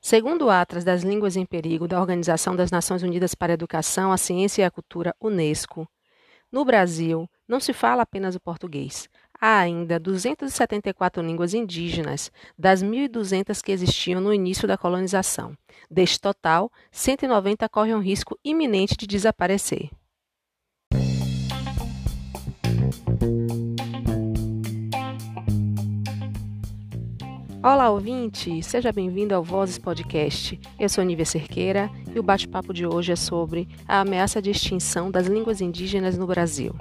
Segundo o Atlas das Línguas em Perigo da Organização das Nações Unidas para a Educação, a Ciência e a Cultura, UNESCO, no Brasil não se fala apenas o português. Há ainda 274 línguas indígenas das 1.200 que existiam no início da colonização. Deste total, 190 correm um risco iminente de desaparecer. Olá, ouvinte! Seja bem-vindo ao Vozes Podcast. Eu sou Nívia Cerqueira e o bate-papo de hoje é sobre a ameaça de extinção das línguas indígenas no Brasil.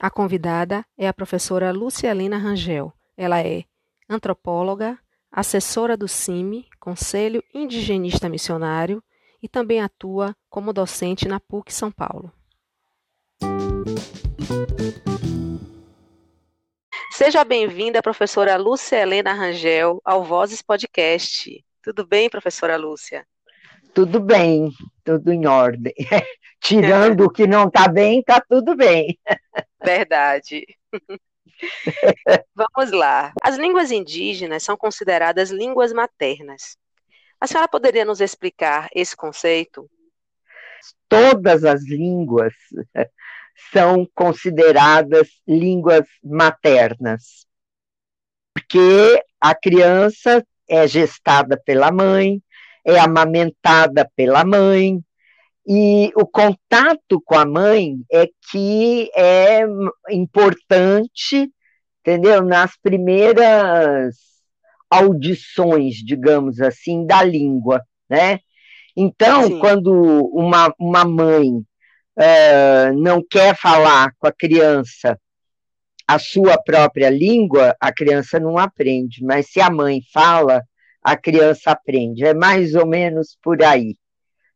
A convidada é a professora Lucialina Rangel. Ela é antropóloga, assessora do CIMI, Conselho Indigenista Missionário, e também atua como docente na PUC São Paulo. Seja bem-vinda, professora Lúcia Helena Rangel, ao Vozes Podcast. Tudo bem, professora Lúcia? Tudo bem, tudo em ordem. Tirando o que não está bem, está tudo bem. Verdade. Vamos lá. As línguas indígenas são consideradas línguas maternas. A senhora poderia nos explicar esse conceito? Todas as línguas são consideradas línguas maternas, porque a criança é gestada pela mãe, é amamentada pela mãe, e o contato com a mãe é que é importante, entendeu? Nas primeiras audições, digamos assim, da língua, né? Então, Sim. quando uma, uma mãe uh, não quer falar com a criança a sua própria língua, a criança não aprende. Mas se a mãe fala, a criança aprende. É mais ou menos por aí,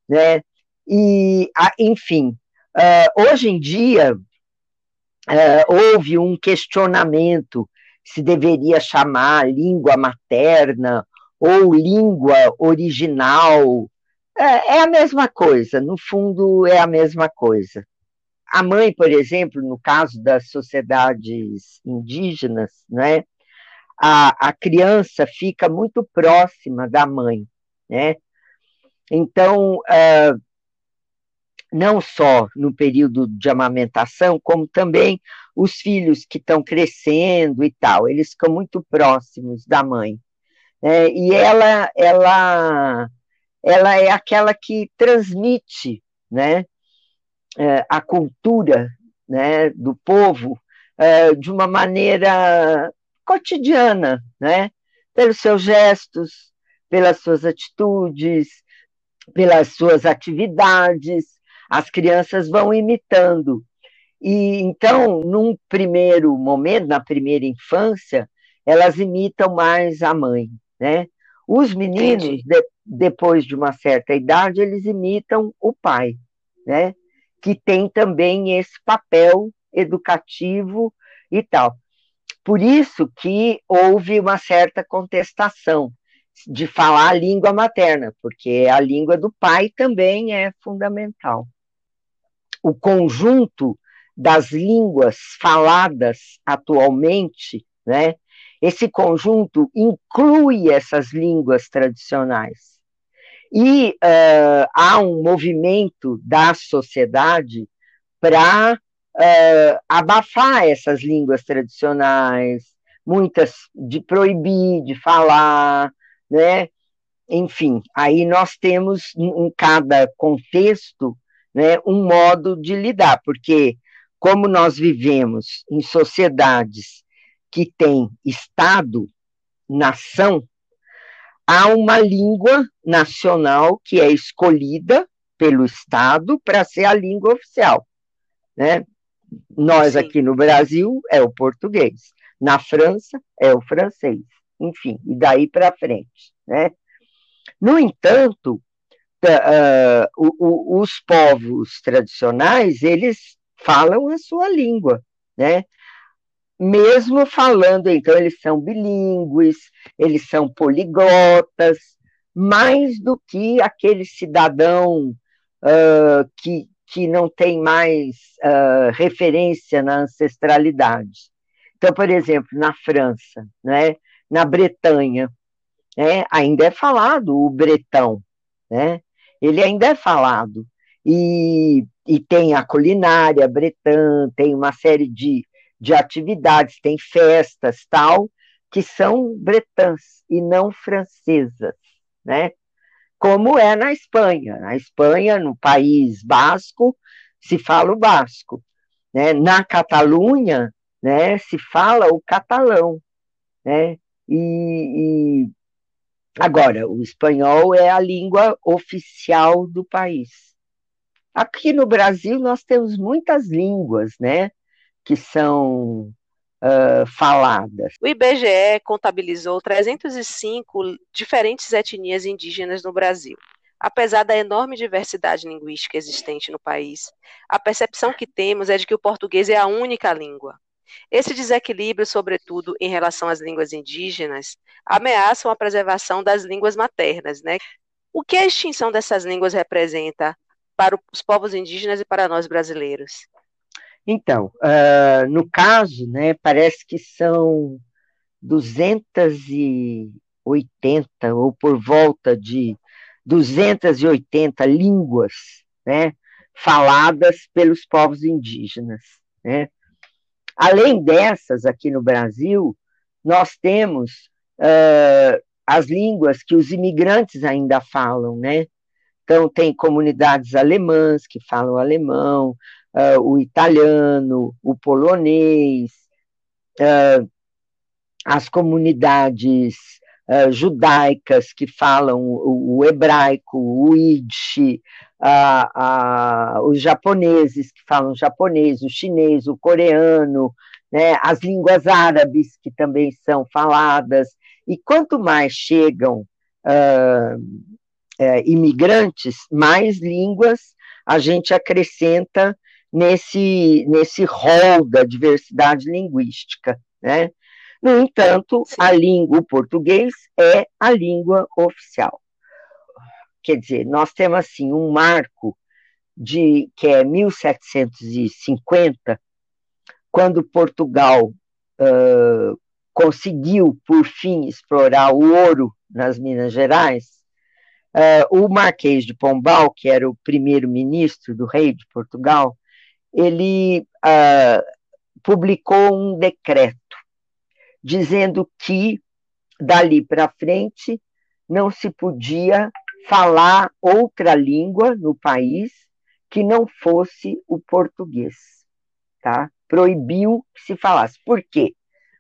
né? E, enfim, uh, hoje em dia uh, houve um questionamento se deveria chamar língua materna ou língua original é, é a mesma coisa, no fundo é a mesma coisa. A mãe, por exemplo, no caso das sociedades indígenas, né, a, a criança fica muito próxima da mãe, né? Então, uh, não só no período de amamentação, como também os filhos que estão crescendo e tal, eles ficam muito próximos da mãe. Né? E ela, ela ela é aquela que transmite né, é, a cultura né, do povo é, de uma maneira cotidiana, né, pelos seus gestos, pelas suas atitudes, pelas suas atividades, as crianças vão imitando. E então, num primeiro momento, na primeira infância, elas imitam mais a mãe, né? Os meninos, de, depois de uma certa idade, eles imitam o pai, né? Que tem também esse papel educativo e tal. Por isso que houve uma certa contestação de falar a língua materna, porque a língua do pai também é fundamental. O conjunto das línguas faladas atualmente, né, esse conjunto inclui essas línguas tradicionais. E uh, há um movimento da sociedade para uh, abafar essas línguas tradicionais, muitas de proibir de falar, né? Enfim, aí nós temos em cada contexto né, um modo de lidar, porque como nós vivemos em sociedades que tem Estado, nação, há uma língua nacional que é escolhida pelo Estado para ser a língua oficial. Né? Nós Sim. aqui no Brasil é o português, na França é o francês, enfim, e daí para frente. Né? No entanto, uh, o, o, os povos tradicionais, eles falam a sua língua, né? Mesmo falando, então, eles são bilíngues, eles são poliglotas, mais do que aquele cidadão uh, que, que não tem mais uh, referência na ancestralidade. Então, por exemplo, na França, né, na Bretanha, né, ainda é falado o bretão, né? Ele ainda é falado. E, e tem a culinária bretã, tem uma série de, de atividades, tem festas, tal, que são bretãs e não francesas, né? Como é na Espanha. Na Espanha, no país basco, se fala o basco. Né? Na Catalunha, né, se fala o catalão. Né? E, e, agora, o espanhol é a língua oficial do país. Aqui no Brasil nós temos muitas línguas, né, que são uh, faladas. O IBGE contabilizou 305 diferentes etnias indígenas no Brasil. Apesar da enorme diversidade linguística existente no país, a percepção que temos é de que o português é a única língua. Esse desequilíbrio, sobretudo em relação às línguas indígenas, ameaçam a preservação das línguas maternas. Né? O que a extinção dessas línguas representa para os povos indígenas e para nós brasileiros? Então, uh, no caso, né, parece que são 280 ou por volta de 280 línguas né, faladas pelos povos indígenas. Né? Além dessas, aqui no Brasil, nós temos uh, as línguas que os imigrantes ainda falam, né? Então, tem comunidades alemãs que falam alemão, uh, o italiano, o polonês, uh, as comunidades uh, judaicas que falam o, o hebraico, o yiddish, os japoneses que falam japonês, o chinês, o coreano, né, as línguas árabes que também são faladas, e quanto mais chegam imigrantes, mais línguas a gente acrescenta nesse, nesse rol da diversidade linguística, né? No entanto, Sim. a língua, o português é a língua oficial. Quer dizer, nós temos assim um marco de que é 1750, quando Portugal uh, conseguiu por fim explorar o ouro nas Minas Gerais, uh, o Marquês de Pombal, que era o primeiro-ministro do rei de Portugal, ele uh, publicou um decreto dizendo que dali para frente não se podia falar outra língua no país que não fosse o português, tá? Proibiu que se falasse. Por quê?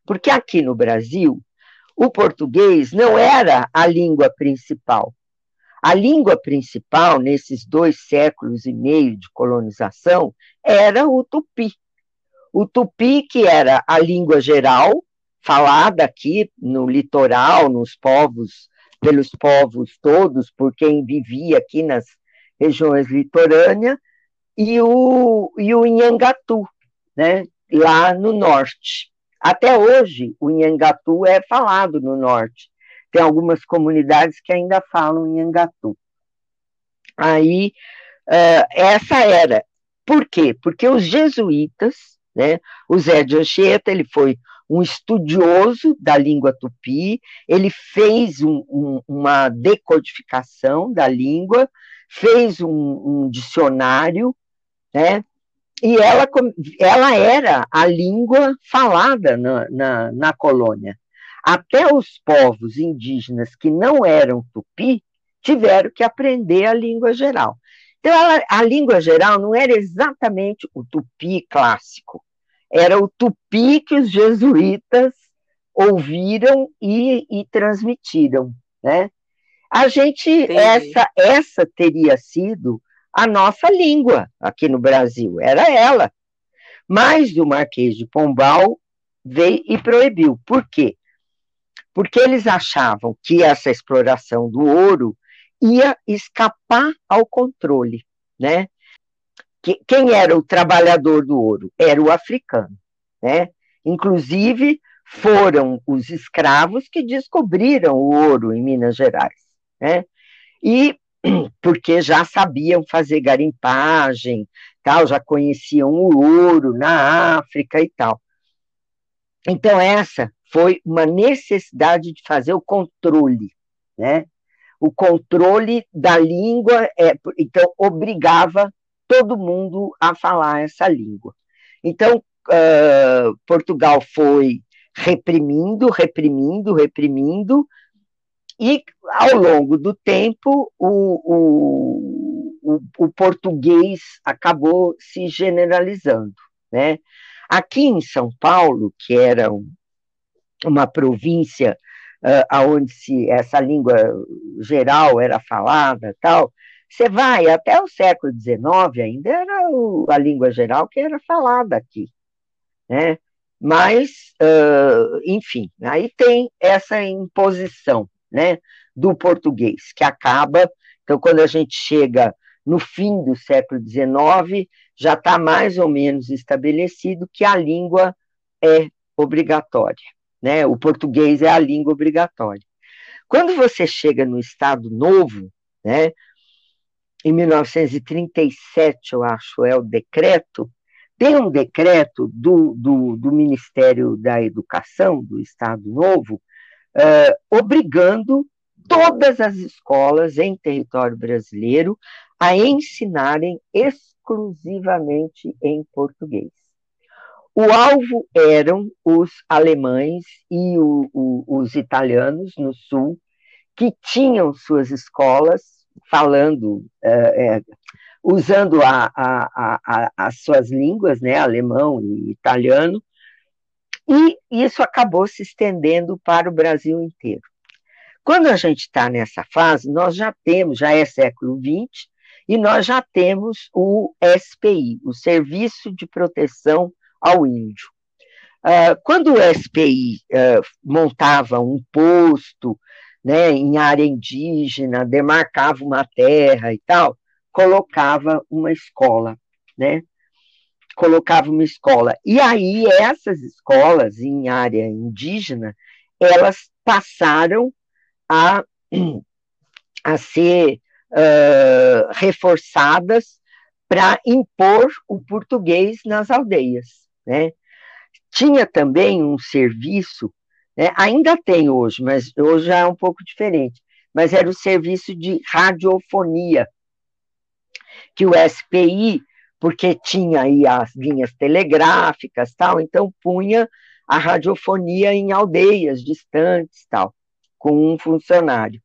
Porque aqui no Brasil o português não era a língua principal. A língua principal nesses dois séculos e meio de colonização era o tupi. O tupi que era a língua geral falada aqui no litoral, nos povos, pelos povos todos, por quem vivia aqui nas regiões litorâneas, e o, e o Inhangatu, né, lá no norte. Até hoje, o Inhangatu é falado no norte. Tem algumas comunidades que ainda falam Inhangatu. Aí, uh, essa era. Por quê? Porque os jesuítas, né, o Zé de Anchieta, ele foi um estudioso da língua tupi, ele fez um, um, uma decodificação da língua, fez um, um dicionário, né? E ela, ela era a língua falada na, na, na colônia. Até os povos indígenas que não eram tupi tiveram que aprender a língua geral. Então, ela, a língua geral não era exatamente o tupi clássico, era o tupi que os jesuítas ouviram e, e transmitiram, né? A gente, essa, essa teria sido a nossa língua aqui no Brasil, era ela. Mas o Marquês de Pombal veio e proibiu. Por quê? Porque eles achavam que essa exploração do ouro ia escapar ao controle, né? que, quem era o trabalhador do ouro? Era o africano, né? Inclusive, foram os escravos que descobriram o ouro em Minas Gerais, né? E porque já sabiam fazer garimpagem, tal, já conheciam o ouro na África e tal. Então, essa foi uma necessidade de fazer o controle, né? O controle da língua, é, então, obrigava todo mundo a falar essa língua. Então, uh, Portugal foi reprimindo, reprimindo, reprimindo, e ao longo do tempo o, o, o, o português acabou se generalizando. Né? Aqui em São Paulo, que era um, uma província uh, onde se, essa língua geral era falada tal, você vai até o século XIX, ainda era o, a língua geral que era falada aqui. Né? Mas, uh, enfim, aí tem essa imposição né, do português, que acaba. Então, quando a gente chega no fim do século XIX, já está mais ou menos estabelecido que a língua é obrigatória. Né? O português é a língua obrigatória. Quando você chega no Estado Novo, né, em 1937, eu acho, é o decreto, tem um decreto do, do, do Ministério da Educação, do Estado Novo, uh, obrigando todas as escolas em território brasileiro a ensinarem exclusivamente em português. O alvo eram os alemães e o, o, os italianos no sul, que tinham suas escolas falando, é, é, usando a, a, a, as suas línguas, né, alemão e italiano, e isso acabou se estendendo para o Brasil inteiro. Quando a gente está nessa fase, nós já temos, já é século XX, e nós já temos o SPI, o Serviço de Proteção ao Índio. Uh, quando o SPI uh, ah, montava um posto né, em área indígena, demarcava uma terra e tal, colocava uma escola, né? colocava uma escola. E aí, essas escolas em área indígena, elas passaram a, a ser uh, reforçadas para impor o português nas aldeias. Né? Tinha também um serviço, né, ainda tem hoje, mas hoje já é um pouco diferente, mas era o serviço de radiofonia, que o SPI porque tinha aí as linhas telegráficas, tal, então punha a radiofonia em aldeias distantes, tal, com um funcionário.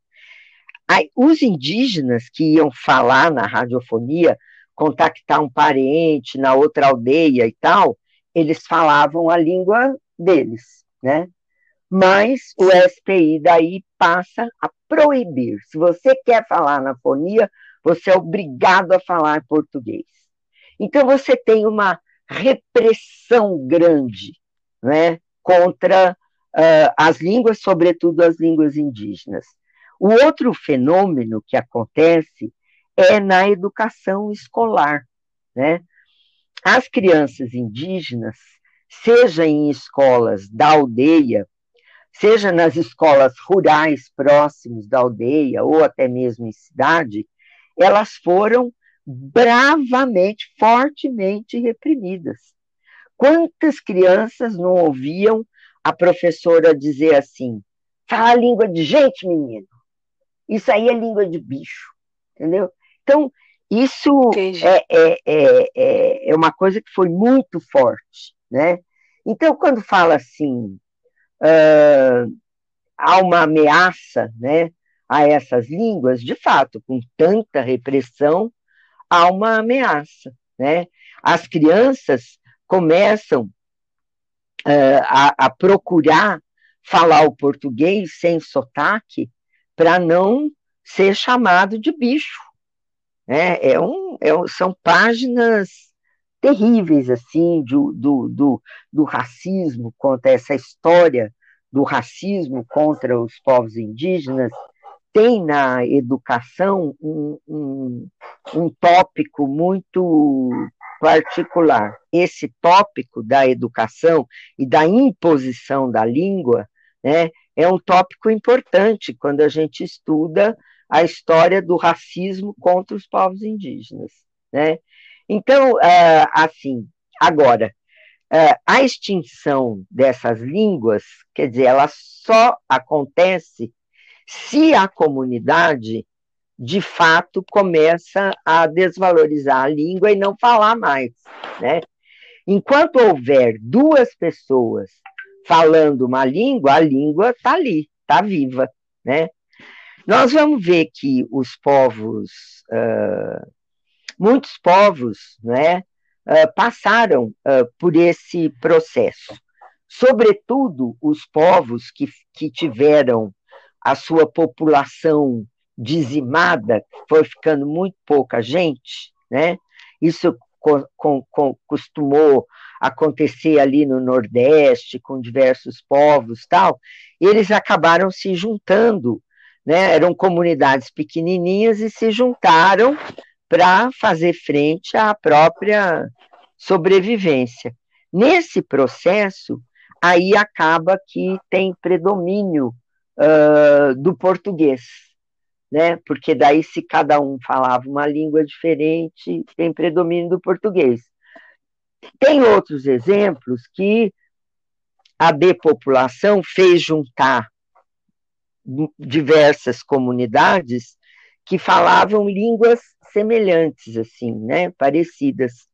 Aí, os indígenas que iam falar na radiofonia, contactar um parente na outra aldeia e tal, eles falavam a língua deles, né? Mas o SPI daí passa a proibir. Se você quer falar na fonia, você é obrigado a falar português. Então você tem uma repressão grande né, contra uh, as línguas, sobretudo as línguas indígenas. O outro fenômeno que acontece é na educação escolar. Né? As crianças indígenas, seja em escolas da aldeia, seja nas escolas rurais próximos da aldeia, ou até mesmo em cidade, elas foram bravamente, fortemente reprimidas. Quantas crianças não ouviam a professora dizer assim: fala a língua de gente, menino. Isso aí é língua de bicho, entendeu? Então, isso é, é, é, é, é uma coisa que foi muito forte, né? Então, quando fala assim, uh, há uma ameaça, né, a essas línguas, de fato, com tanta repressão, há uma ameaça. Né? As crianças começam uh, a, a procurar falar o português sem sotaque para não ser chamado de bicho. Né? É um, é um, são páginas terríveis assim do, do, do, do racismo contra essa história do racismo contra os povos indígenas tem na educação um, um, um tópico muito particular. Esse tópico da educação e da imposição da língua né, é um tópico importante quando a gente estuda a história do racismo contra os povos indígenas. Né? Então, é, assim, agora, uh, a extinção dessas línguas, quer dizer, ela só acontece se a comunidade de fato começa a desvalorizar a língua e não falar mais, né? Enquanto houver duas pessoas falando uma língua, a língua está ali, está viva, né? Nós vamos ver que os povos, uh, muitos povos, né, uh, passaram uh, por esse processo. Sobretudo os povos que, que tiveram a sua população dizimada, foi ficando muito pouca gente, né? Isso com, com, costumou acontecer ali no Nordeste, com diversos povos tal, eles acabaram se juntando, né? Eram comunidades pequenininhas e se juntaram para fazer frente à própria sobrevivência. Nesse processo, aí acaba que tem predomínio uh, do português, né? Porque daí, se cada um falava uma língua diferente, tem predomínio do português. Tem outros exemplos que a depopulação fez juntar diversas comunidades que falavam línguas semelhantes, assim, né, parecidas.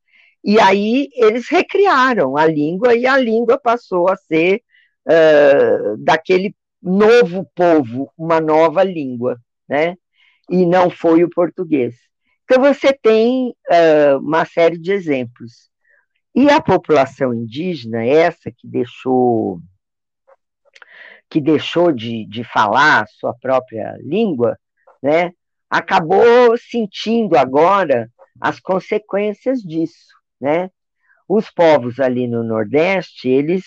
E aí eles recriaram a língua e a língua passou a ser uh, daquele novo povo, uma nova língua né? E não foi o português. Então você tem uh, uma série de exemplos. E a população indígena, essa que deixou que deixou de, de falar sua própria língua, né, acabou sentindo agora as consequências disso, né? Os povos ali no Nordeste, eles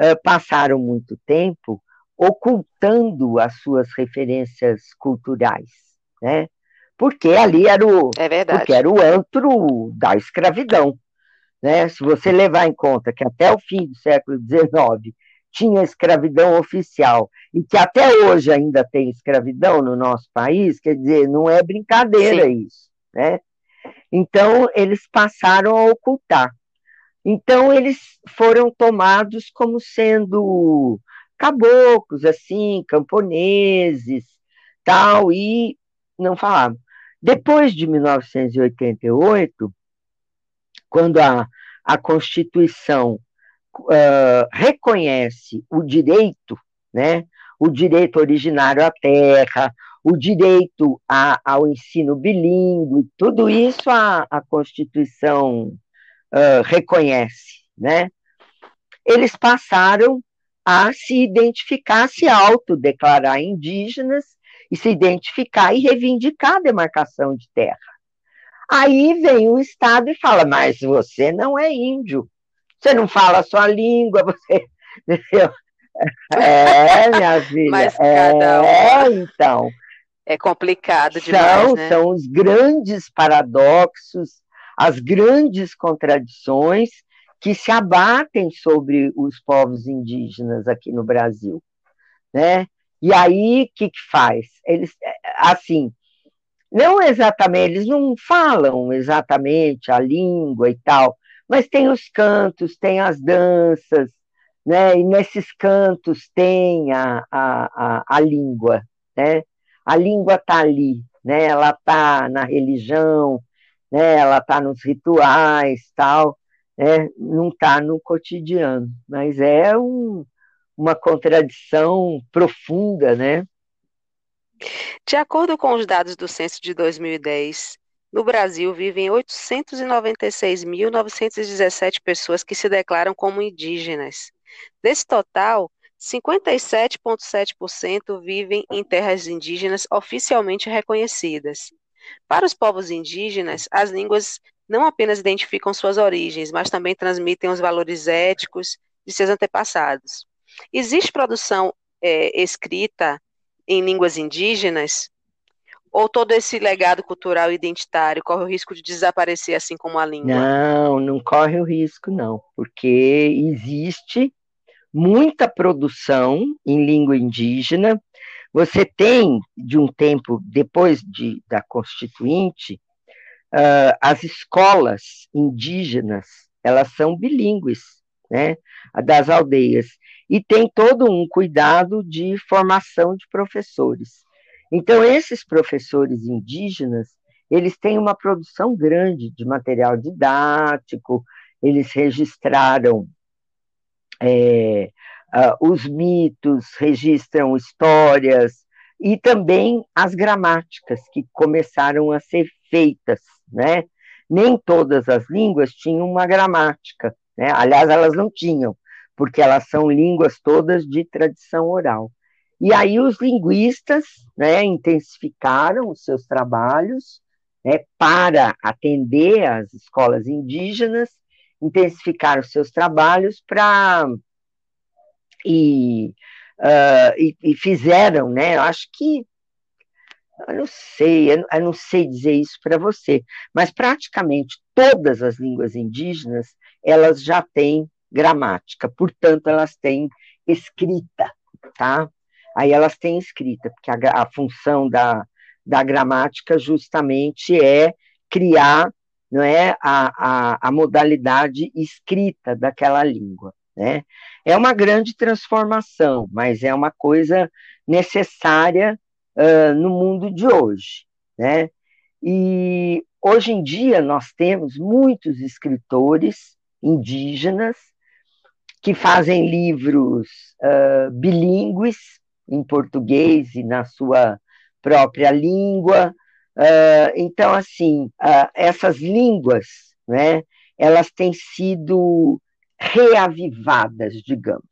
uh, passaram muito tempo ocultando as suas referências culturais, né? Porque ali era o, é porque era o antro da escravidão, né? Se você levar em conta que até o fim do século XIX tinha escravidão oficial e que até hoje ainda tem escravidão no nosso país, quer dizer, não é brincadeira Sim. isso, né? Então eles passaram a ocultar. Então eles foram tomados como sendo caboclos, assim, camponeses, tal, e não falavam. Depois de 1988, quando a, a Constituição uh, reconhece o direito, né, o direito originário à terra, o direito a, ao ensino bilíngue, tudo isso a, a Constituição uh, reconhece, né? Eles passaram a se identificar, se autodeclarar indígenas e se identificar e reivindicar a demarcação de terra. Aí vem o Estado e fala: Mas você não é índio, você não fala a sua língua, você. É, minha filha. Mas cada é, então. É complicado demais. São, né? são os grandes paradoxos, as grandes contradições que se abatem sobre os povos indígenas aqui no Brasil, né? E aí, o que, que faz? Eles, assim, não exatamente, eles não falam exatamente a língua e tal, mas tem os cantos, tem as danças, né? E nesses cantos tem a, a, a, a língua, né? A língua está ali, né? Ela está na religião, né? Ela está nos rituais, tal é, não está no cotidiano, mas é um, uma contradição profunda, né? De acordo com os dados do censo de 2010, no Brasil vivem 896.917 pessoas que se declaram como indígenas. Desse total, 57,7% vivem em terras indígenas oficialmente reconhecidas. Para os povos indígenas, as línguas não apenas identificam suas origens, mas também transmitem os valores éticos de seus antepassados. Existe produção é, escrita em línguas indígenas? Ou todo esse legado cultural e identitário corre o risco de desaparecer assim como a língua? Não, não corre o risco, não, porque existe muita produção em língua indígena. Você tem, de um tempo depois de, da Constituinte, uh, as escolas indígenas, elas são bilíngues, né, das aldeias. E tem todo um cuidado de formação de professores. Então, esses professores indígenas, eles têm uma produção grande de material didático, eles registraram é, uh, os mitos, registram histórias e também as gramáticas que começaram a ser feitas, né? Nem todas as línguas tinham uma gramática, né? Aliás, elas não tinham, porque elas são línguas todas de tradição oral. E aí os linguistas, né, intensificaram os seus trabalhos né, para atender as escolas indígenas, intensificaram os seus trabalhos para e, uh, e, e, fizeram, né? Acho que eu não sei, eu não sei dizer isso para você, mas praticamente todas as línguas indígenas elas já têm gramática, portanto elas têm escrita, tá? Aí elas têm escrita, porque a, a função da, da gramática justamente é criar não é, a, a, a modalidade escrita daquela língua. Né? É uma grande transformação, mas é uma coisa necessária uh, no mundo de hoje. Né? E hoje em dia nós temos muitos escritores indígenas que fazem livros uh, bilíngues em português e na sua própria língua. Uh, então, assim, uh, essas línguas, né, elas têm sido reavivadas, digamos.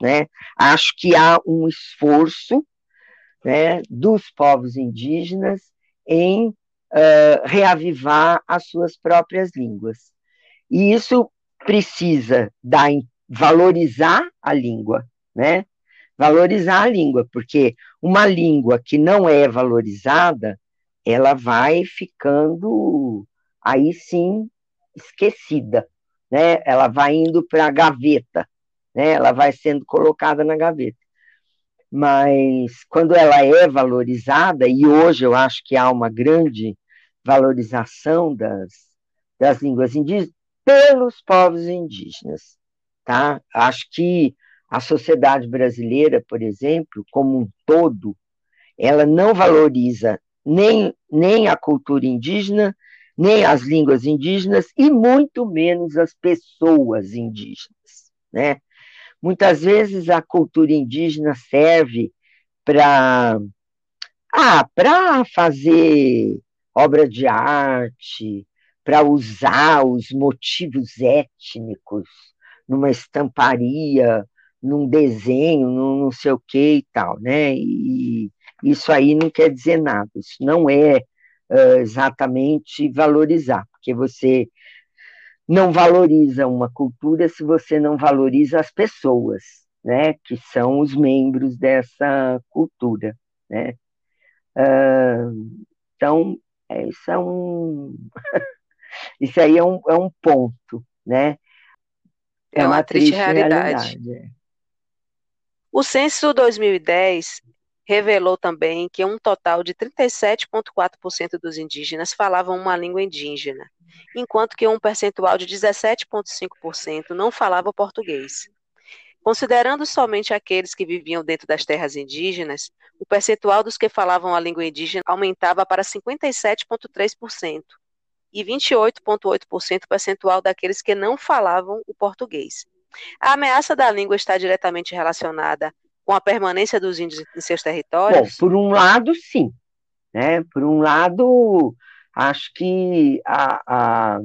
Né? Acho que há um esforço né, dos povos indígenas em uh, reavivar as suas próprias línguas. E isso precisa dar, valorizar a língua, né? Valorizar a língua, porque uma língua que não é valorizada, ela vai ficando aí sim esquecida né? Ela vai indo para a gaveta, né? Ela vai sendo colocada na gaveta. Mas quando ela é valorizada, e hoje eu acho que há uma grande valorização das, das línguas indígenas pelos povos indígenas, tá? Acho que a sociedade brasileira, por exemplo, como um todo, ela não valoriza nem, nem a cultura indígena, nem as línguas indígenas e muito menos as pessoas indígenas, né? Muitas vezes a cultura indígena serve para ah, para fazer obra de arte, para usar os motivos étnicos numa estamparia, num desenho, num não sei o que e tal, né? E isso aí não quer dizer nada, isso não é uh, exatamente valorizar, porque você não valoriza uma cultura se você não valoriza as pessoas, né, que são os membros dessa cultura, né. Uh, então, é, isso é um, isso aí é um, é um ponto, né. É, é uma, uma, triste, triste realidade. realidade é. O censo 2010 revelou também que um total de 37,4% dos indígenas falavam uma língua indígena, enquanto que um percentual de 17,5% não falava português. Considerando somente aqueles que viviam dentro das terras indígenas, o percentual dos que falavam a língua indígena aumentava para 57,3% e 28,8% percentual daqueles que não falavam o português. A ameaça da língua está diretamente relacionada com a permanência dos índios em seus territórios? Bom, por um lado, sim. Né? Por um lado, acho que a, a,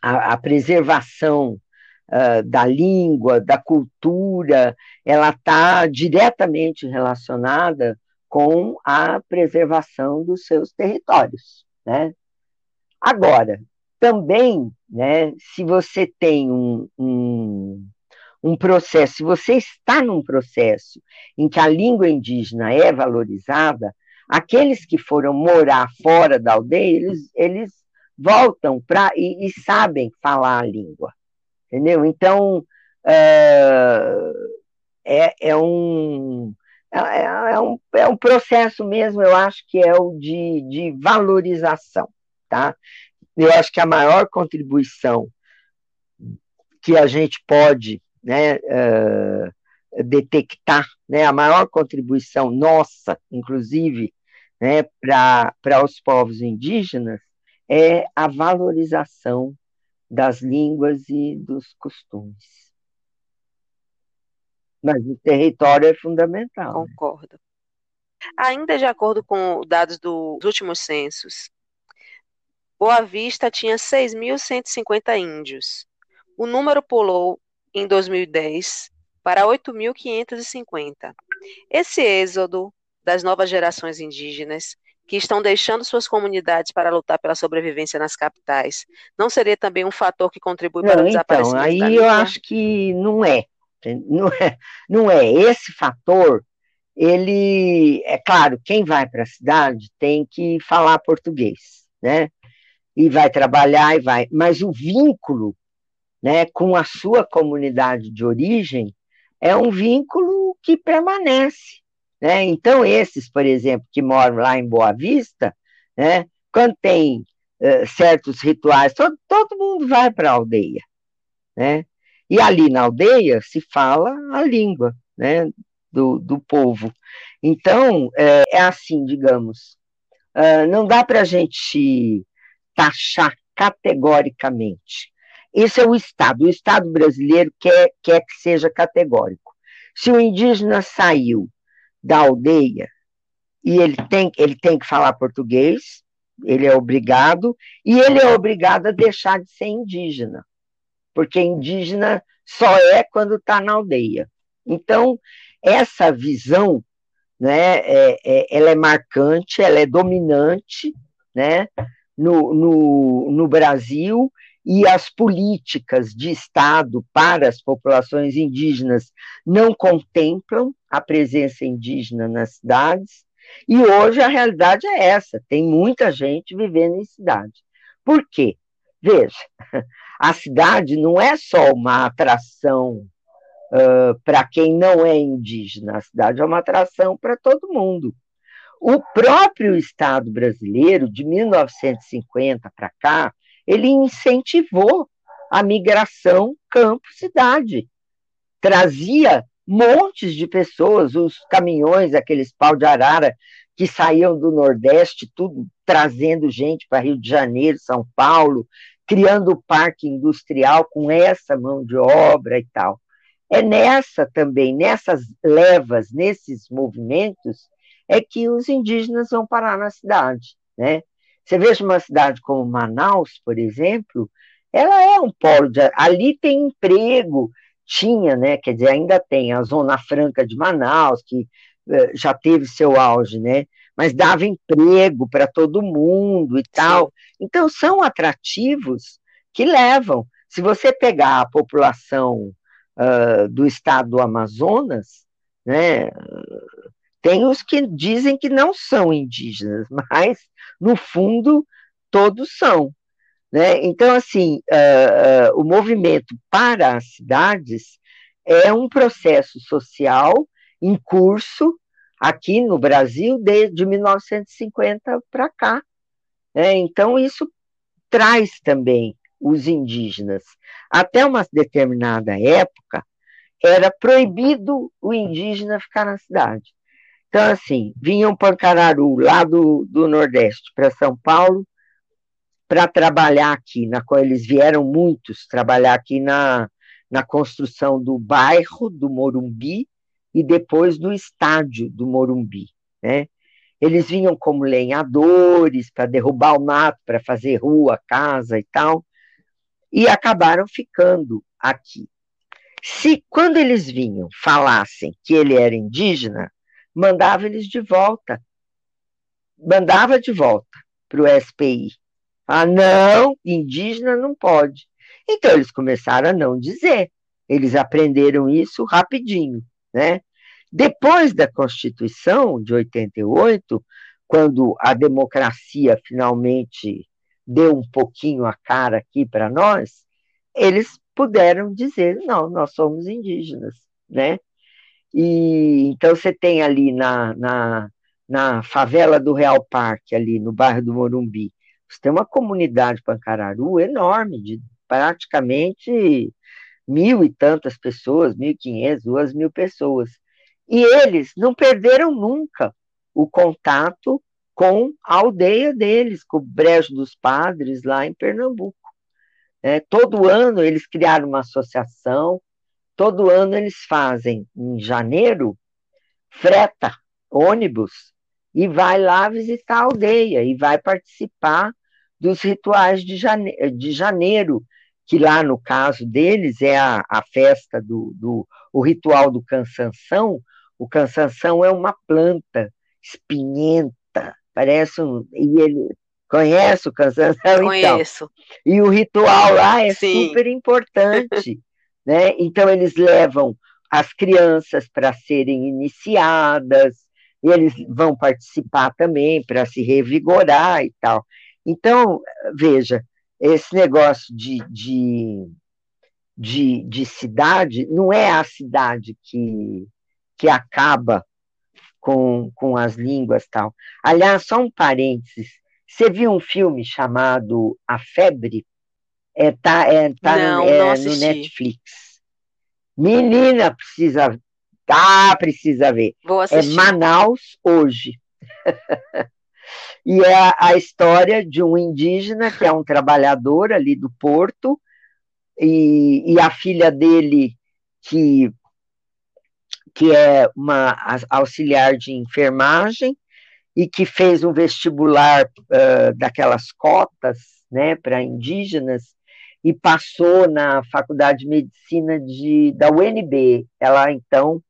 a, preservação uh, da língua, da cultura, ela está diretamente relacionada com a preservação dos seus territórios. Né? Agora, também, né, se você tem um, um um processo, se você está num processo em que a língua indígena é valorizada, aqueles que foram morar fora da aldeia, eles, eles voltam para e, e, sabem falar a língua, entendeu? Então uh, é, é, um, é, é, um, é um processo mesmo, eu acho que é o de, de valorização, tá? Eu acho que a maior contribuição que a gente pode né, uh, detectar, né, a maior contribuição nossa, inclusive, né, para os povos indígenas, é a valorização das línguas e dos costumes. Mas o território é fundamental. Né? Concordo. Né? Ainda de acordo com dados dos últimos censos, Boa Vista tinha 6.150 índios. O número pulou em 2010 para 8.550. Esse êxodo das novas gerações indígenas que estão deixando suas comunidades para lutar pela sobrevivência nas capitais, não seria também um fator que contribui para não, o então, desaparecimento então, aí eu acho que não é. Não é, não é. Esse fator, ele, é claro, quem vai para a cidade tem que falar português, né? E vai trabalhar e vai, mas o vínculo, né, com a sua comunidade de origem é um vínculo que permanece, né? Então esses, por exemplo, que moram lá em Boa Vista, né, quando tem uh, certos rituais, todo, todo mundo vai para a aldeia, né? E ali na aldeia se fala a língua né, do, do povo. Então, é, é assim, digamos, uh, não dá para a gente taxar categoricamente. Esse é o Estado. O Estado brasileiro quer, quer que seja categórico. Se o indígena saiu da aldeia e ele tem, ele tem que falar português, ele é obrigado, e ele é obrigado a deixar de ser indígena porque indígena só é quando está na aldeia. Então, essa visão, né, é, é, ela é marcante, ela é dominante, né, no, no, no Brasil, e as políticas de Estado para as populações indígenas não contemplam a presença indígena nas cidades, e hoje a realidade é essa: tem muita gente vivendo em cidade. Por quê? Veja, a cidade não é só uma atração uh, para quem não é indígena, a cidade é uma atração para todo mundo. O próprio Estado brasileiro, de 1950 para cá, ele incentivou a migração campo-cidade. Trazia montes de pessoas, os caminhões, aqueles pau de arara que saíam do Nordeste, tudo trazendo gente para Rio de Janeiro, São Paulo, criando o parque industrial com essa mão de obra e tal. É nessa também, nessas levas, nesses movimentos, é que os indígenas vão parar na cidade, né? Você veja uma cidade como Manaus, por exemplo, ela é um polo de, ali tem emprego, tinha, né? Quer dizer, ainda tem a Zona Franca de Manaus, que uh, já teve seu auge, né? mas dava emprego para todo mundo e tal. Sim. Então, são atrativos que levam. Se você pegar a população uh, do estado do Amazonas, né, tem os que dizem que não são indígenas, mas, no fundo, todos são. Né? Então, assim, uh, uh, o movimento para as cidades é um processo social em curso aqui no Brasil desde 1950 para cá. Né? Então, isso traz também os indígenas. Até uma determinada época, era proibido o indígena ficar na cidade. Então, assim, vinham pancararu lá do, do Nordeste para São Paulo para trabalhar aqui. Na, eles vieram muitos trabalhar aqui na, na construção do bairro do Morumbi, e depois do estádio do Morumbi. Né? Eles vinham como lenhadores para derrubar o mato, para fazer rua, casa e tal, e acabaram ficando aqui. Se quando eles vinham falassem que ele era indígena, mandava eles de volta. Mandava de volta para o SPI. Ah, não, indígena não pode. Então eles começaram a não dizer. Eles aprenderam isso rapidinho né? Depois da Constituição de 88, quando a democracia finalmente deu um pouquinho a cara aqui para nós, eles puderam dizer, não, nós somos indígenas, né? E então você tem ali na, na, na favela do Real Parque, ali no bairro do Morumbi, você tem uma comunidade pancararu enorme, de praticamente mil e tantas pessoas, mil e quinhentas, duas mil pessoas. E eles não perderam nunca o contato com a aldeia deles, com o Brejo dos Padres, lá em Pernambuco. É, todo ano eles criaram uma associação, todo ano eles fazem, em janeiro, freta ônibus e vai lá visitar a aldeia e vai participar dos rituais de janeiro, de janeiro que lá no caso deles é a, a festa do, do o ritual do cansanção. O cansanção é uma planta espinhenta, parece um. E ele conhece o cansanção? Então. Conheço. Então, e o ritual lá é Sim. super importante. Né? Então, eles levam as crianças para serem iniciadas, eles vão participar também para se revigorar e tal. Então, veja, esse negócio de, de, de, de cidade não é a cidade que, que acaba com, com as línguas tal. Aliás, só um parênteses, você viu um filme chamado A Febre? É, tá, é, tá não, no, é, no Netflix. Menina, precisa. Ah, precisa ver. Vou é assistir. É Manaus hoje. e é a, a, história de um indígena que é um trabalhador ali do porto, e, e a filha dele, que, que é uma auxiliar de enfermagem, e que fez um vestibular uh, daquelas cotas né, para indígenas, e passou na Faculdade de Medicina de, da UNB. Ela, então,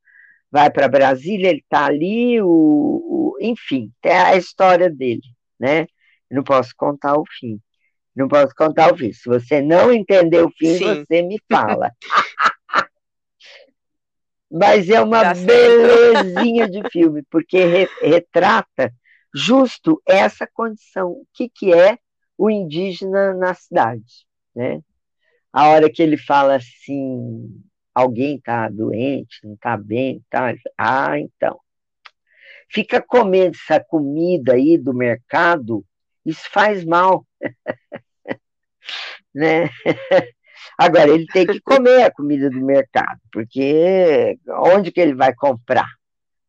vai para Brasília, ele está ali, o, o, enfim, é a história dele, né? Eu não posso contar o fim. Não posso contar o fim. Se você não entender o fim, Sim. você me fala. Mas é uma tá belezinha de filme, porque re, retrata justo essa condição. O que, que é o indígena na cidade? Né? A hora que ele fala assim, alguém está doente, não está bem, tá? Ah, então. Fica comendo essa comida aí do mercado, isso faz mal. né? Agora, ele tem que comer a comida do mercado, porque onde que ele vai comprar?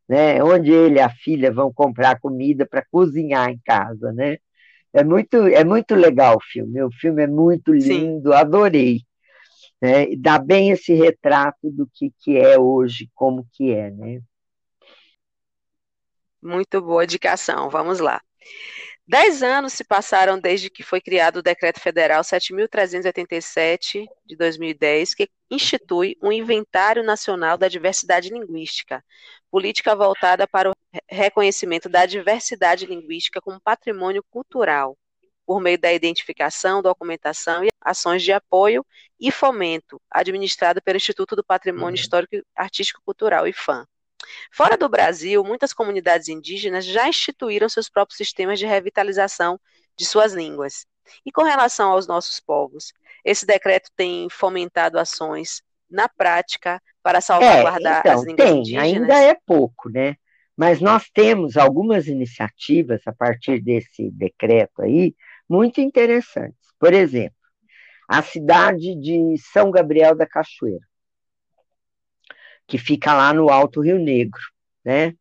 Né? Onde ele e a filha vão comprar comida para cozinhar em casa, né? É muito, é muito legal o filme. O filme é muito lindo, Sim. adorei. Né? Dá bem esse retrato do que, que é hoje, como que é, né? Muito boa indicação. Vamos lá. Dez anos se passaram desde que foi criado o Decreto Federal 7.387 de 2010, que institui um Inventário Nacional da Diversidade Linguística, política voltada para o reconhecimento da diversidade linguística como patrimônio cultural, por meio da identificação, documentação e ações de apoio e fomento, administrado pelo Instituto do Patrimônio uhum. Histórico Artístico Cultural, IFAM. Fora do Brasil, muitas comunidades indígenas já instituíram seus próprios sistemas de revitalização de suas línguas. E com relação aos nossos povos, esse decreto tem fomentado ações na prática para salvaguardar é, então, as línguas tem, indígenas? Ainda é pouco, né? Mas nós temos algumas iniciativas a partir desse decreto aí, muito interessantes. Por exemplo, a cidade de São Gabriel da Cachoeira, que fica lá no Alto Rio Negro, né?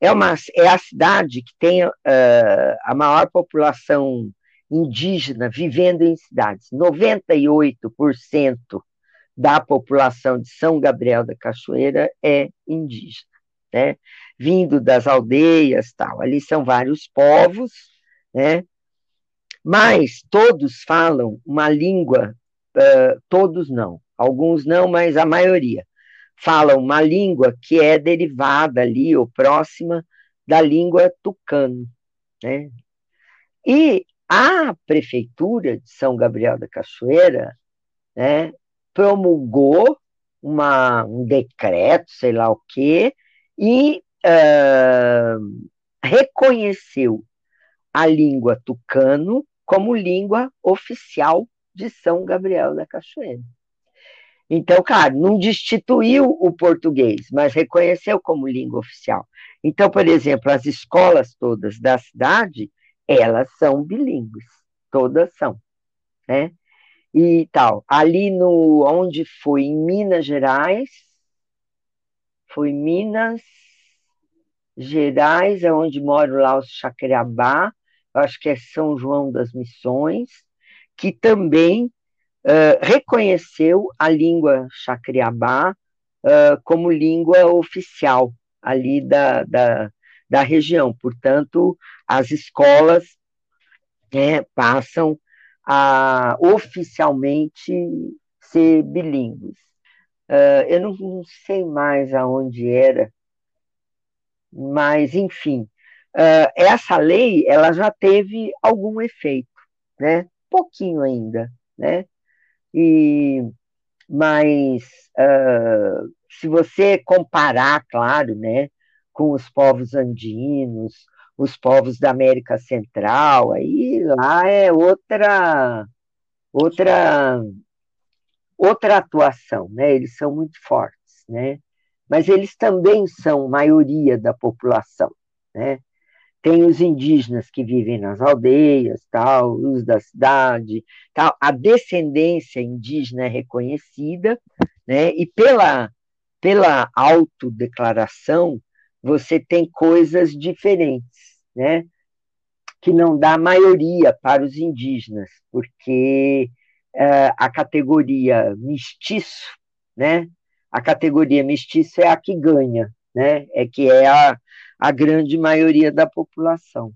É, uma, é a cidade que tem uh, a maior população indígena vivendo em cidades. 98% da população de São Gabriel da Cachoeira é indígena, né? Vindo das aldeias, tal. Ali são vários povos, né? Mas todos falam uma língua, uh, todos não, alguns não, mas a maioria falam uma língua que é derivada ali ou próxima da língua tucano, né? E a prefeitura de São Gabriel da Cachoeira, né, promulgou uma, um decreto, sei lá o quê, e uh, reconheceu a língua tucano como língua oficial de São Gabriel da Cachoeira. Então, cara, não destituiu o português, mas reconheceu como língua oficial. Então, por exemplo, as escolas todas da cidade, elas são bilíngues, todas são, né? e tal. Ali no onde foi em Minas Gerais, foi Minas Gerais, é onde mora lá os Chacreabá, acho que é São João das Missões, que também reconheceu a língua Chacreabá uh, como língua oficial ali da, da, da região. Portanto, as escolas né, passam a oficialmente ser bilíngues. Uh, eu não, não, sei mais aonde era, mas enfim, uh, essa lei ela já teve algum efeito, né? Pouquinho ainda, né? E mas uh, se você comparar, claro, né, com os povos andinos, os povos da América Central, aí lá é outra outra outra atuação, né? Eles são muito fortes, né? Mas eles também são maioria da população, né? Tem os indígenas que vivem nas aldeias, tal, os da cidade, tal. A descendência indígena é reconhecida, né? E pela pela autodeclaração você tem coisas diferentes, né? Que não dá maioria para os indígenas, porque uh, a categoria mestiço, né? A categoria mestiço é a que ganha, né? É que é a, a grande maioria da população.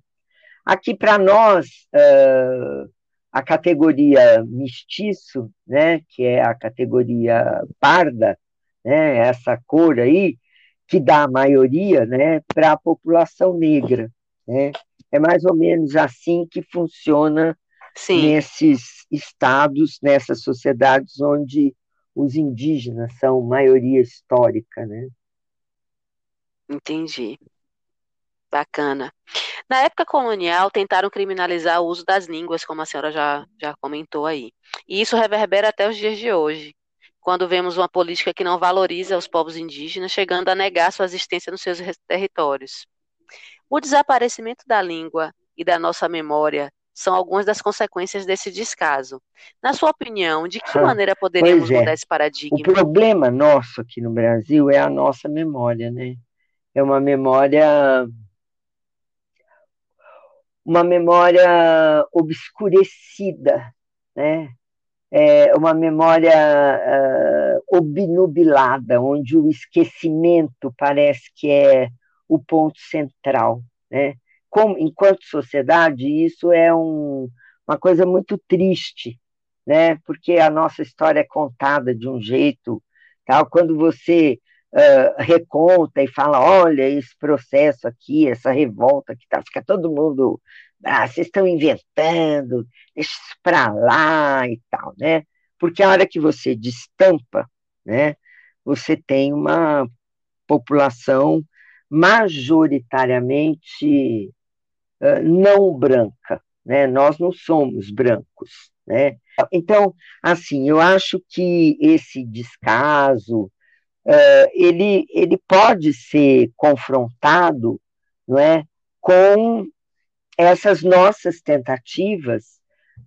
Aqui para nós, uh, a categoria mestiço, né? Que é a categoria parda, né? Essa cor aí, que dá a maioria né, para a população negra. Né? É mais ou menos assim que funciona Sim. nesses estados, nessas sociedades onde os indígenas são maioria histórica. Né? Entendi. Bacana. Na época colonial, tentaram criminalizar o uso das línguas, como a senhora já, já comentou aí. E isso reverbera até os dias de hoje quando vemos uma política que não valoriza os povos indígenas, chegando a negar sua existência nos seus territórios. O desaparecimento da língua e da nossa memória são algumas das consequências desse descaso. Na sua opinião, de que maneira poderíamos é. mudar esse paradigma? O problema nosso aqui no Brasil é a nossa memória, né? É uma memória uma memória obscurecida, né? é, uma memória uh, obnubilada, onde o esquecimento parece que é o ponto central. Né? Como, enquanto sociedade, isso é um, uma coisa muito triste, né? porque a nossa história é contada de um jeito tal, quando você uh, reconta e fala, olha esse processo aqui, essa revolta que tá, fica todo mundo ah, vocês estão inventando, deixa isso para lá e tal, né? Porque a hora que você destampa, né, você tem uma população majoritariamente uh, não branca, né? Nós não somos brancos, né? Então, assim, eu acho que esse descaso uh, ele, ele pode ser confrontado, não é, com essas nossas tentativas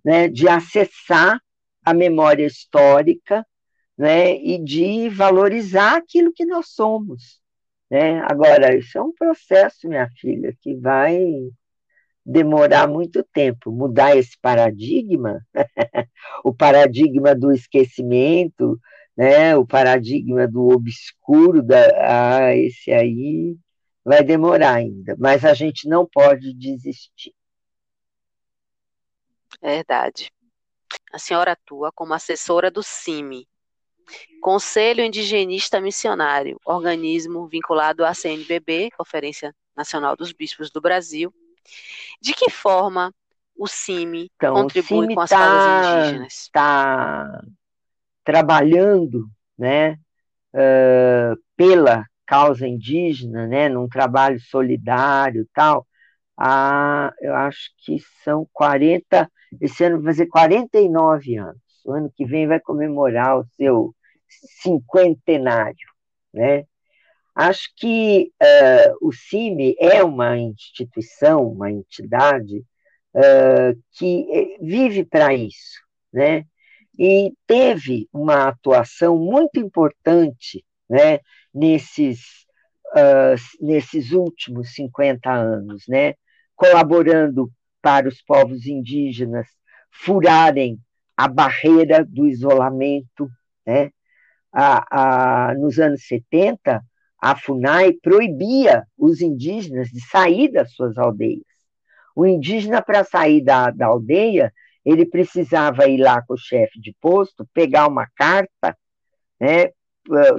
né, de acessar a memória histórica né, e de valorizar aquilo que nós somos. Né? Agora, isso é um processo, minha filha, que vai demorar muito tempo. Mudar esse paradigma, o paradigma do esquecimento, né, o paradigma do obscuro, da, ah, esse aí vai demorar ainda, mas a gente não pode desistir. Verdade. A senhora atua como assessora do CIMI, Conselho Indigenista Missionário, organismo vinculado à CNBB, Conferência Nacional dos Bispos do Brasil. De que forma o CIMI então, contribui o CIMI com as tá, causas indígenas? Está trabalhando né, uh, pela causa indígena, né, num trabalho solidário tal, ah, eu acho que são 40, esse ano vai fazer 49 anos. O ano que vem vai comemorar o seu cinquentenário, né? Acho que uh, o CIMI é uma instituição, uma entidade uh, que vive para isso, né? E teve uma atuação muito importante né, nesses, uh, nesses últimos 50 anos, né, colaborando para os povos indígenas furarem a barreira do isolamento. Né? A, a, nos anos 70, a FUNAI proibia os indígenas de sair das suas aldeias. O indígena, para sair da, da aldeia, ele precisava ir lá com o chefe de posto, pegar uma carta, né,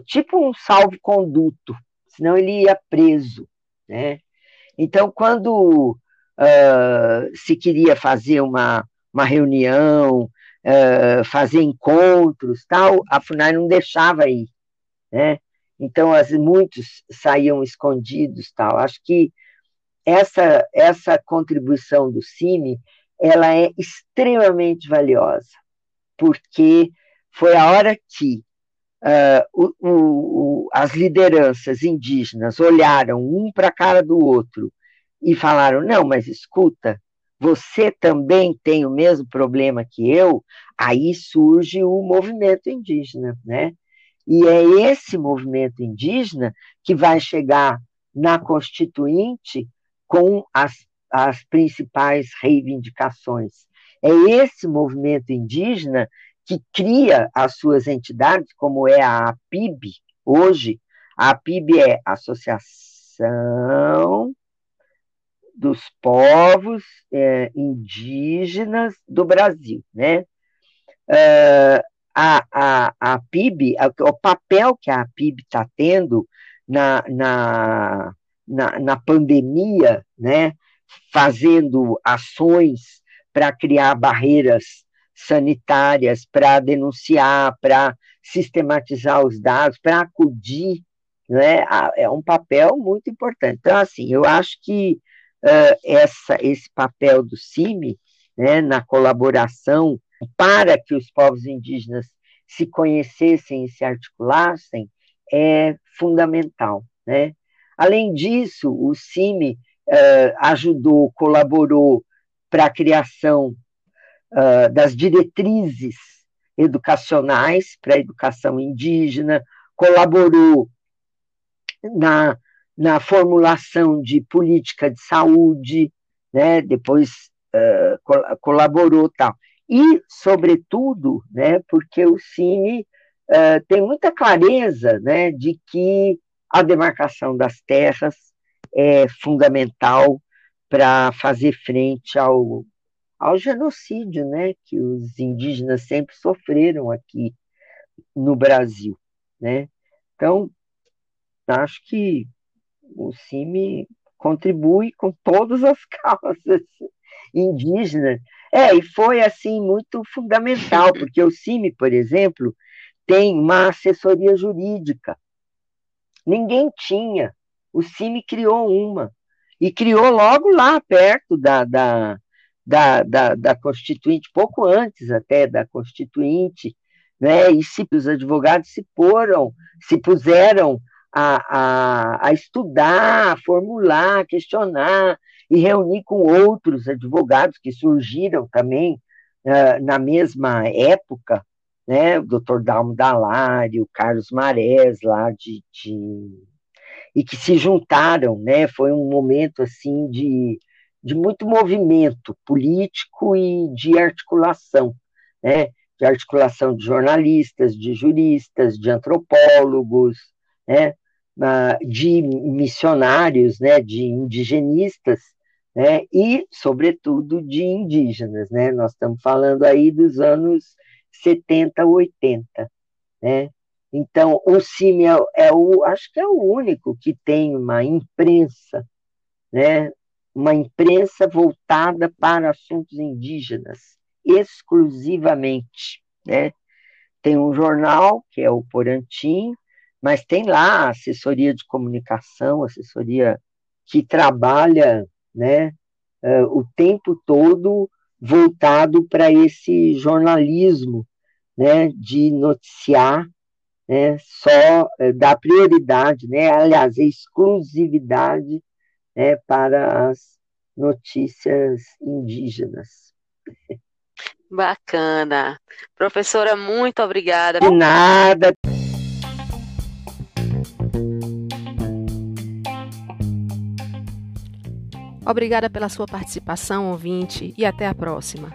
tipo um salvo-conduto, senão ele ia preso. Né? Então, quando uh, se queria fazer uma, uma reunião, uh, fazer encontros, tal, a FUNAI não deixava ir. Né? Então, as, muitos saíam escondidos, tal. Acho que essa, essa contribuição do CIMI ela é extremamente valiosa, porque foi a hora que uh, o, o, as lideranças indígenas olharam um para a cara do outro e falaram: não, mas escuta, você também tem o mesmo problema que eu, aí surge o movimento indígena, né? E é esse movimento indígena que vai chegar na Constituinte com as as principais reivindicações. É esse movimento indígena que cria as suas entidades, como é a APIB, hoje. A APIB é Associação dos Povos é, Indígenas do Brasil, né? Uh, a, a, a PIB, o papel que a PIB está tendo na, na, na, na pandemia, né, fazendo ações para criar barreiras sanitárias, para denunciar, para sistematizar os dados, para acudir, né, é um papel muito importante. Então, assim, eu acho que uh, essa, esse papel do CIMI, né, na colaboração para que os povos indígenas se conhecessem e se articulassem, é fundamental. Né? Além disso, o CIMI uh, ajudou, colaborou para a criação uh, das diretrizes educacionais para a educação indígena, colaborou na, na formulação de política de saúde, né, depois uh, col colaborou tal. E, sobretudo, né, porque o Cine uh, tem muita clareza né, de que a demarcação das terras é fundamental para fazer frente ao, ao genocídio né, que os indígenas sempre sofreram aqui no Brasil. Né? Então, acho que o CIMI contribui com todas as causas indígenas. É, e foi assim muito fundamental, porque o CIMI, por exemplo, tem uma assessoria jurídica. Ninguém tinha o CIMI criou uma, e criou logo lá perto da, da, da, da, da Constituinte, pouco antes até da Constituinte, né? e se, os advogados se foram, se puseram a, a, a estudar, a formular, a questionar, e reunir com outros advogados que surgiram também uh, na mesma época, né, o doutor Dalmo Dalari, o Carlos Marés, lá de, de, e que se juntaram, né? Foi um momento assim de, de muito movimento político e de articulação, né? De articulação de jornalistas, de juristas, de antropólogos, né? De missionários, né? De indigenistas, né? E, sobretudo, de indígenas, né? Nós estamos falando aí dos anos 70, 80, né? Então, o CIMI é, é, o, acho que é o único que tem uma imprensa, né, uma imprensa voltada para assuntos indígenas, exclusivamente. Né? Tem um jornal, que é o Porantim, mas tem lá assessoria de comunicação, assessoria que trabalha né, uh, o tempo todo voltado para esse jornalismo né, de noticiar né, só é, dá prioridade, né, aliás, exclusividade né, para as notícias indígenas. Bacana. Professora, muito obrigada. De nada. Obrigada pela sua participação, ouvinte, e até a próxima.